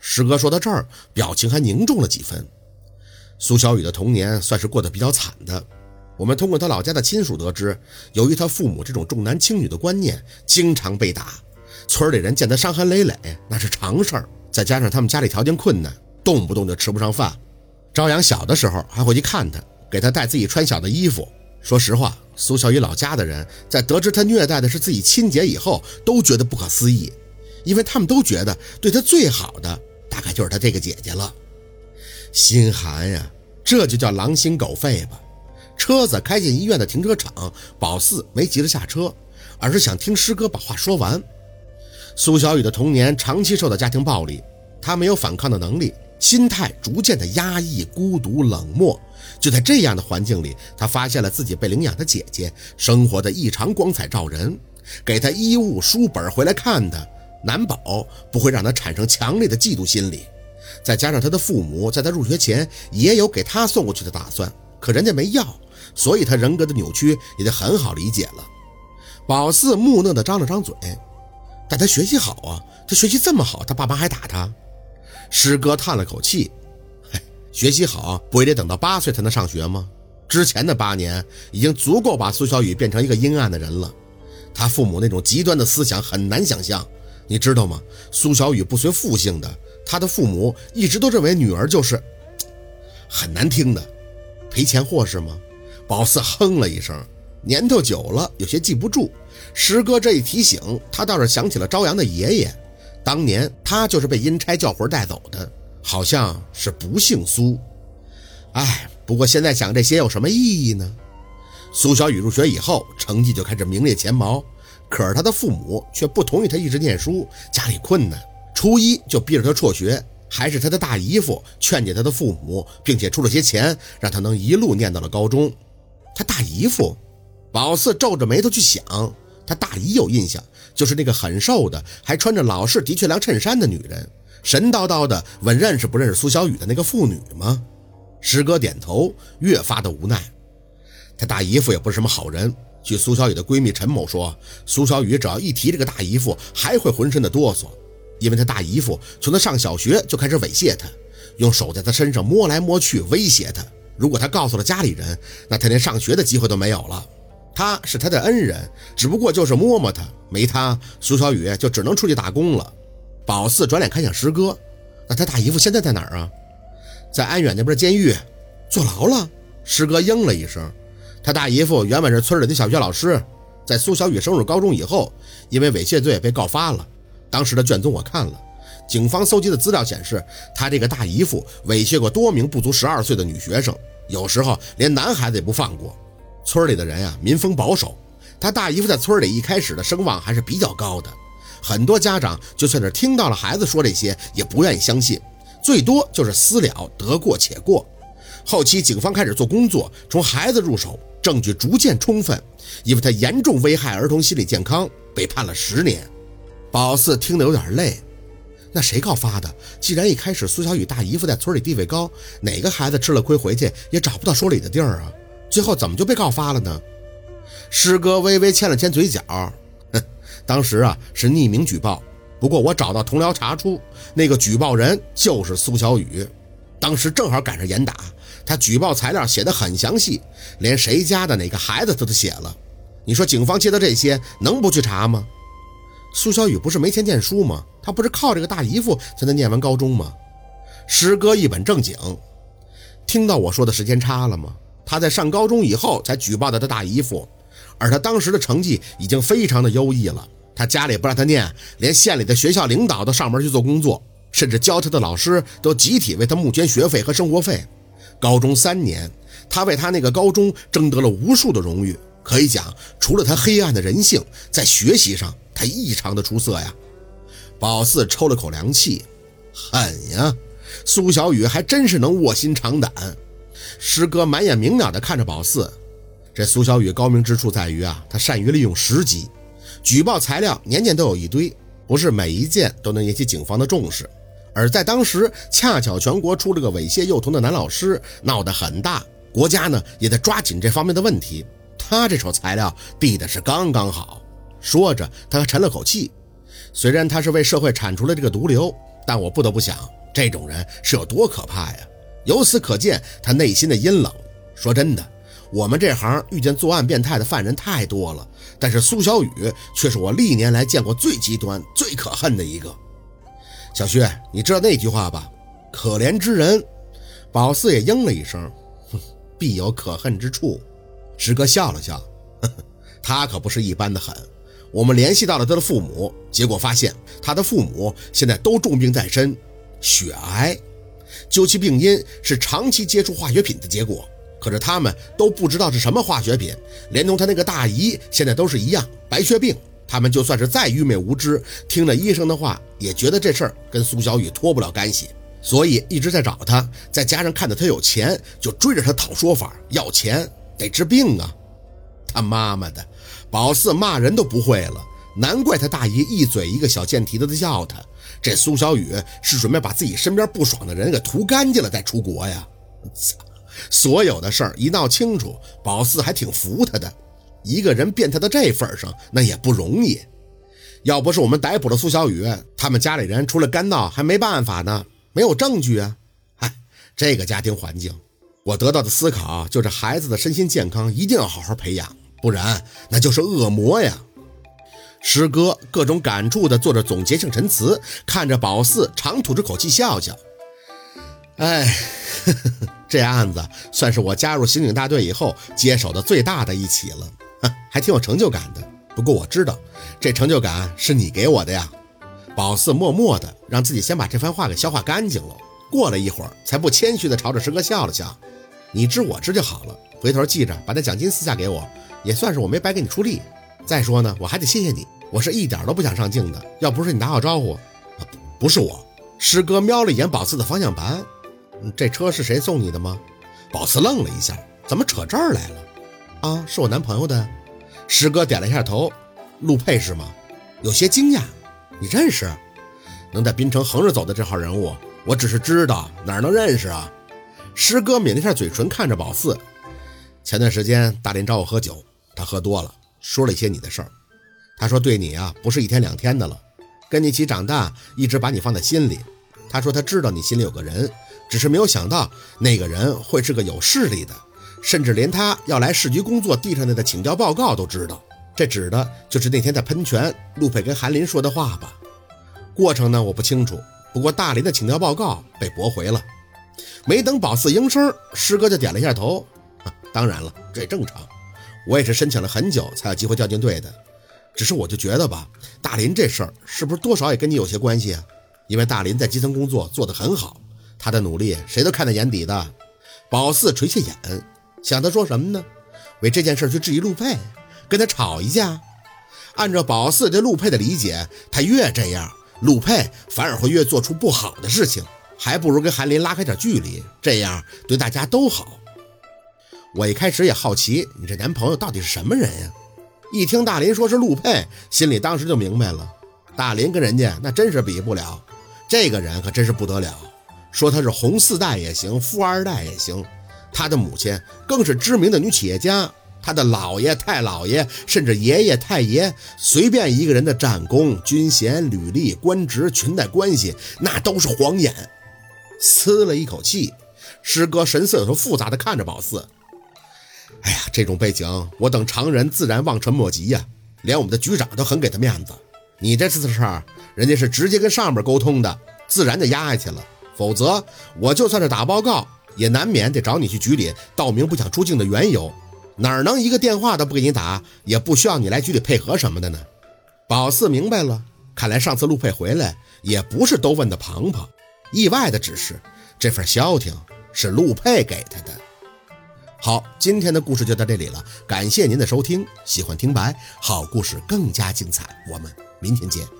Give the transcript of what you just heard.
师哥说到这儿，表情还凝重了几分。苏小雨的童年算是过得比较惨的。我们通过他老家的亲属得知，由于他父母这种重男轻女的观念，经常被打，村里人见他伤痕累累那是常事儿。再加上他们家里条件困难，动不动就吃不上饭。朝阳小的时候还会去看他，给他带自己穿小的衣服。说实话，苏小雨老家的人在得知他虐待的是自己亲姐以后，都觉得不可思议，因为他们都觉得对他最好的大概就是他这个姐姐了。心寒呀，这就叫狼心狗肺吧。车子开进医院的停车场，宝四没急着下车，而是想听师哥把话说完。苏小雨的童年长期受到家庭暴力，她没有反抗的能力，心态逐渐的压抑、孤独、冷漠。就在这样的环境里，她发现了自己被领养的姐姐生活的异常光彩照人，给她衣物、书本回来看的，难保不会让他产生强烈的嫉妒心理。再加上他的父母在他入学前也有给他送过去的打算，可人家没要。所以他人格的扭曲也就很好理解了。宝四木讷地张了张嘴，但他学习好啊，他学习这么好，他爸妈还打他。师哥叹了口气，嗨，学习好不也得等到八岁才能上学吗？之前的八年已经足够把苏小雨变成一个阴暗的人了。他父母那种极端的思想很难想象，你知道吗？苏小雨不随父姓的，她的父母一直都认为女儿就是很难听的赔钱货是吗？宝四哼了一声，年头久了，有些记不住。师哥这一提醒，他倒是想起了朝阳的爷爷，当年他就是被阴差叫魂带走的，好像是不姓苏。哎，不过现在想这些有什么意义呢？苏小雨入学以后，成绩就开始名列前茅，可是他的父母却不同意他一直念书，家里困难，初一就逼着他辍学。还是他的大姨夫劝解他的父母，并且出了些钱，让他能一路念到了高中。他大姨夫，宝四皱着眉头去想，他大姨有印象，就是那个很瘦的，还穿着老式的确良衬衫的女人，神叨叨的问认识不认识苏小雨的那个妇女吗？师哥点头，越发的无奈。他大姨夫也不是什么好人。据苏小雨的闺蜜陈某说，苏小雨只要一提这个大姨夫，还会浑身的哆嗦，因为他大姨夫从他上小学就开始猥亵他，用手在他身上摸来摸去，威胁他。如果他告诉了家里人，那他连上学的机会都没有了。他是他的恩人，只不过就是摸摸他，没他，苏小雨就只能出去打工了。宝四转脸看向师哥，那他大姨夫现在在哪儿啊？在安远那边监狱坐牢了。师哥应了一声。他大姨夫原本是村里的小学老师，在苏小雨升入高中以后，因为猥亵罪被告发了。当时的卷宗我看了。警方搜集的资料显示，他这个大姨夫猥亵过多名不足十二岁的女学生，有时候连男孩子也不放过。村里的人呀，民风保守，他大姨夫在村里一开始的声望还是比较高的，很多家长就算是听到了孩子说这些，也不愿意相信，最多就是私了，得过且过。后期警方开始做工作，从孩子入手，证据逐渐充分，因为他严重危害儿童心理健康，被判了十年。宝四听得有点累。那谁告发的？既然一开始苏小雨大姨夫在村里地位高，哪个孩子吃了亏回去也找不到说理的地儿啊？最后怎么就被告发了呢？师哥微微牵了牵嘴角，哼，当时啊是匿名举报，不过我找到同僚查出那个举报人就是苏小雨，当时正好赶上严打，他举报材料写的很详细，连谁家的哪个孩子他都写了。你说警方接到这些能不去查吗？苏小雨不是没钱念书吗？他不是靠这个大姨夫才能念完高中吗？师哥一本正经，听到我说的时间差了吗？他在上高中以后才举报的他大姨夫，而他当时的成绩已经非常的优异了。他家里不让他念，连县里的学校领导都上门去做工作，甚至教他的老师都集体为他募捐学费和生活费。高中三年，他为他那个高中争得了无数的荣誉。可以讲，除了他黑暗的人性，在学习上。他异常的出色呀！宝四抽了口凉气，狠呀！苏小雨还真是能卧薪尝胆。师哥满眼明了的看着宝四，这苏小雨高明之处在于啊，他善于利用时机。举报材料年年都有一堆，不是每一件都能引起警方的重视。而在当时，恰巧全国出了个猥亵幼童的男老师，闹得很大，国家呢也在抓紧这方面的问题。他这手材料递的是刚刚好。说着，他还沉了口气。虽然他是为社会铲除了这个毒瘤，但我不得不想，这种人是有多可怕呀！由此可见，他内心的阴冷。说真的，我们这行遇见作案变态的犯人太多了，但是苏小雨却是我历年来见过最极端、最可恨的一个。小薛，你知道那句话吧？可怜之人，宝四也应了一声，哼，必有可恨之处。师哥笑了笑，呵呵，他可不是一般的狠。我们联系到了他的父母，结果发现他的父母现在都重病在身，血癌。究其病因是长期接触化学品的结果，可是他们都不知道是什么化学品，连同他那个大姨现在都是一样白血病。他们就算是再愚昧无知，听了医生的话，也觉得这事儿跟苏小雨脱不了干系，所以一直在找他。再加上看到他有钱，就追着他讨说法，要钱得治病啊！他妈妈的，宝四骂人都不会了，难怪他大姨一嘴一个小贱蹄子的叫他。这苏小雨是准备把自己身边不爽的人给涂干净了再出国呀！操！所有的事儿一闹清楚，宝四还挺服他的。一个人变态到这份上，那也不容易。要不是我们逮捕了苏小雨，他们家里人除了干闹还没办法呢，没有证据啊。哎，这个家庭环境，我得到的思考就是孩子的身心健康一定要好好培养，不然那就是恶魔呀。师哥各种感触的做着总结性陈词，看着宝四长吐着口气笑笑。哎，这案子算是我加入刑警大队以后接手的最大的一起了。还挺有成就感的，不过我知道这成就感是你给我的呀。宝四默默的让自己先把这番话给消化干净了，过了一会儿才不谦虚的朝着师哥笑了笑。你知我知就好了，回头记着把那奖金私下给我，也算是我没白给你出力。再说呢，我还得谢谢你，我是一点都不想上镜的，要不是你打好招呼，不是我。师哥瞄了一眼宝四的方向盘，这车是谁送你的吗？宝四愣了一下，怎么扯这儿来了？啊，是我男朋友的。师哥点了一下头，陆佩是吗？有些惊讶。你认识？能在滨城横着走的这号人物，我只是知道，哪能认识啊？师哥抿了一下嘴唇，看着宝四。前段时间大林找我喝酒，他喝多了，说了一些你的事儿。他说对你啊，不是一天两天的了，跟你一起长大，一直把你放在心里。他说他知道你心里有个人，只是没有想到那个人会是个有势力的。甚至连他要来市局工作递上来的请教报告都知道，这指的就是那天在喷泉，陆佩跟韩林说的话吧？过程呢我不清楚，不过大林的请教报告被驳回了。没等宝四应声，师哥就点了一下头。当然了，这也正常，我也是申请了很久才有机会调进队的。只是我就觉得吧，大林这事儿是不是多少也跟你有些关系啊？因为大林在基层工作做得很好，他的努力谁都看在眼底的。宝四垂下眼。想他说什么呢？为这件事去质疑陆佩，跟他吵一架。按照宝四对陆佩的理解，他越这样，陆佩反而会越做出不好的事情，还不如跟韩林拉开点距离，这样对大家都好。我一开始也好奇，你这男朋友到底是什么人呀？一听大林说是陆佩，心里当时就明白了。大林跟人家那真是比不了，这个人可真是不得了。说他是红四代也行，富二代也行。他的母亲更是知名的女企业家，他的姥爷、太姥爷，甚至爷爷、太爷，随便一个人的战功、军衔、履历、官职、裙带关系，那都是谎言。呲了一口气，师哥神色有些复杂的看着宝四。哎呀，这种背景，我等常人自然望尘莫及呀。连我们的局长都很给他面子。你这次的事儿，人家是直接跟上面沟通的，自然就压下去了。否则，我就算是打报告。也难免得找你去局里道明不想出境的缘由，哪能一个电话都不给你打，也不需要你来局里配合什么的呢？宝四明白了，看来上次陆佩回来也不是都问的庞庞，意外的只是这份消停是陆佩给他的。好，今天的故事就到这里了，感谢您的收听，喜欢听白好故事更加精彩，我们明天见。